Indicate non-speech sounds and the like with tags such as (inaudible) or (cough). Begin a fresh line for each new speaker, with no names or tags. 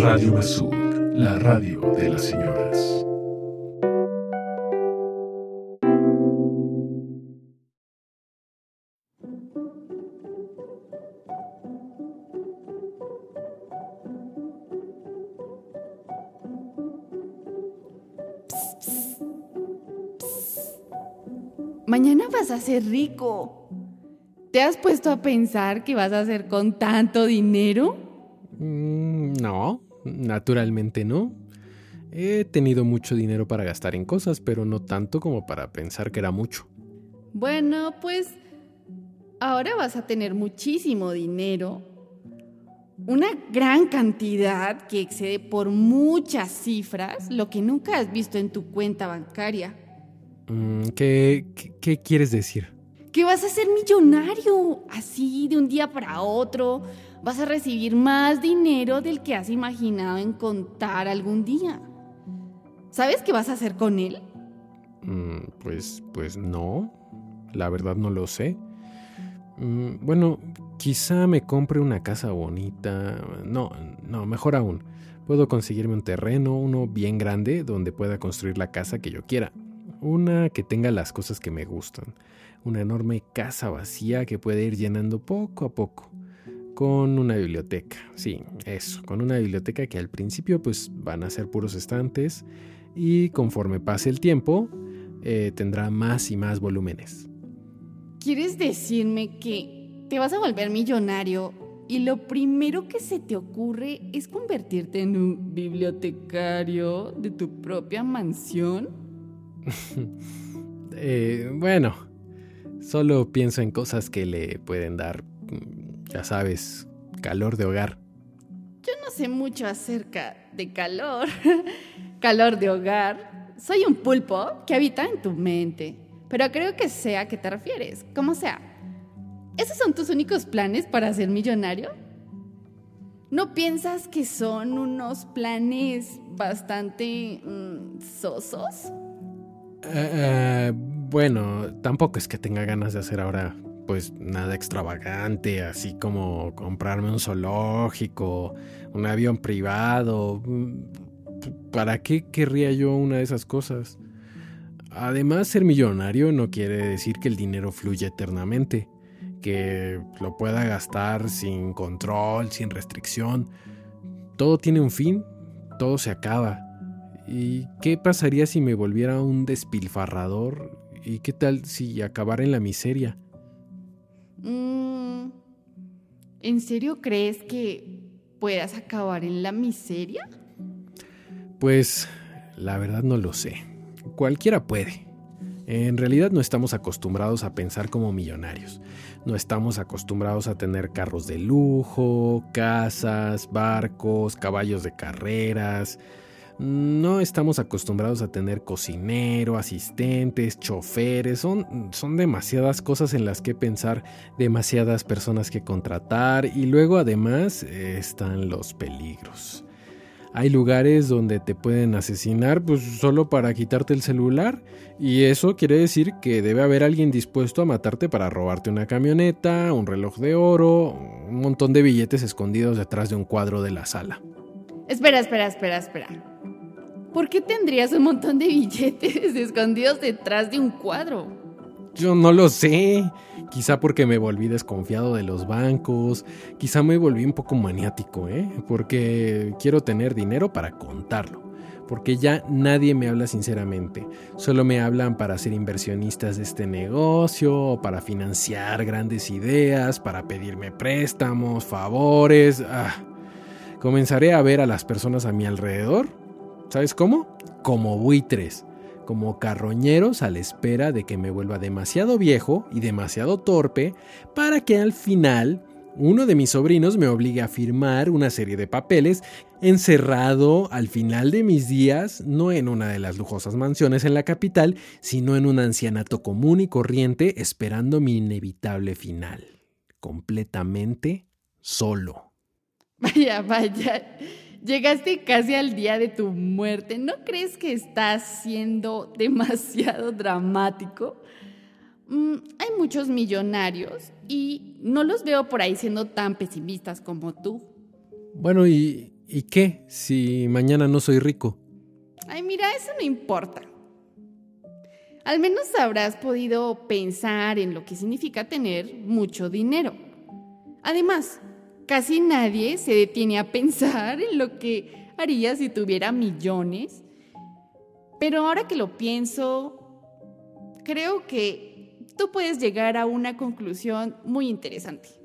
Radio Masud, la radio de las señoras.
Mañana vas a ser rico. ¿Te has puesto a pensar qué vas a hacer con tanto dinero?
Mm, no, naturalmente no. He tenido mucho dinero para gastar en cosas, pero no tanto como para pensar que era mucho.
Bueno, pues ahora vas a tener muchísimo dinero. Una gran cantidad que excede por muchas cifras lo que nunca has visto en tu cuenta bancaria.
Mm, ¿qué, qué, qué quieres decir?
Que vas a ser millonario, así de un día para otro. Vas a recibir más dinero del que has imaginado en contar algún día. ¿Sabes qué vas a hacer con él?
Mm, pues, pues no. La verdad no lo sé. Mm, bueno, quizá me compre una casa bonita. No, no, mejor aún. Puedo conseguirme un terreno, uno bien grande, donde pueda construir la casa que yo quiera. Una que tenga las cosas que me gustan. Una enorme casa vacía que puede ir llenando poco a poco. Con una biblioteca. Sí, eso. Con una biblioteca que al principio pues van a ser puros estantes y conforme pase el tiempo eh, tendrá más y más volúmenes.
¿Quieres decirme que te vas a volver millonario y lo primero que se te ocurre es convertirte en un bibliotecario de tu propia mansión? (laughs)
Eh, bueno, solo pienso en cosas que le pueden dar, ya sabes, calor de hogar.
Yo no sé mucho acerca de calor. (laughs) calor de hogar. Soy un pulpo que habita en tu mente. Pero creo que sé a qué te refieres. Como sea. ¿Esos son tus únicos planes para ser millonario? ¿No piensas que son unos planes bastante mm, sosos?
Eh, eh, bueno, tampoco es que tenga ganas de hacer ahora pues nada extravagante, así como comprarme un zoológico, un avión privado. ¿Para qué querría yo una de esas cosas? Además, ser millonario no quiere decir que el dinero fluya eternamente, que lo pueda gastar sin control, sin restricción. Todo tiene un fin, todo se acaba. ¿Y qué pasaría si me volviera un despilfarrador? ¿Y qué tal si acabara en la miseria?
Mm, ¿En serio crees que puedas acabar en la miseria?
Pues la verdad no lo sé. Cualquiera puede. En realidad no estamos acostumbrados a pensar como millonarios. No estamos acostumbrados a tener carros de lujo, casas, barcos, caballos de carreras. No estamos acostumbrados a tener cocinero, asistentes, choferes. Son, son demasiadas cosas en las que pensar, demasiadas personas que contratar y luego además están los peligros. Hay lugares donde te pueden asesinar pues solo para quitarte el celular y eso quiere decir que debe haber alguien dispuesto a matarte para robarte una camioneta, un reloj de oro, un montón de billetes escondidos detrás de un cuadro de la sala.
Espera, espera, espera, espera. ¿Por qué tendrías un montón de billetes (laughs) escondidos detrás de un cuadro?
Yo no lo sé. Quizá porque me volví desconfiado de los bancos. Quizá me volví un poco maniático, ¿eh? Porque quiero tener dinero para contarlo. Porque ya nadie me habla sinceramente. Solo me hablan para ser inversionistas de este negocio, para financiar grandes ideas, para pedirme préstamos, favores. Ah. Comenzaré a ver a las personas a mi alrededor. ¿Sabes cómo? Como buitres como carroñeros a la espera de que me vuelva demasiado viejo y demasiado torpe para que al final uno de mis sobrinos me obligue a firmar una serie de papeles encerrado al final de mis días, no en una de las lujosas mansiones en la capital, sino en un ancianato común y corriente esperando mi inevitable final, completamente solo.
Vaya, vaya. Llegaste casi al día de tu muerte. ¿No crees que estás siendo demasiado dramático? Mm, hay muchos millonarios y no los veo por ahí siendo tan pesimistas como tú.
Bueno, ¿y, ¿Y qué si mañana no soy rico?
Ay, mira, eso no importa. Al menos habrás podido pensar en lo que significa tener mucho dinero. Además, casi nadie se detiene a pensar en lo que haría si tuviera millones. Pero ahora que lo pienso, creo que tú puedes llegar a una conclusión muy interesante.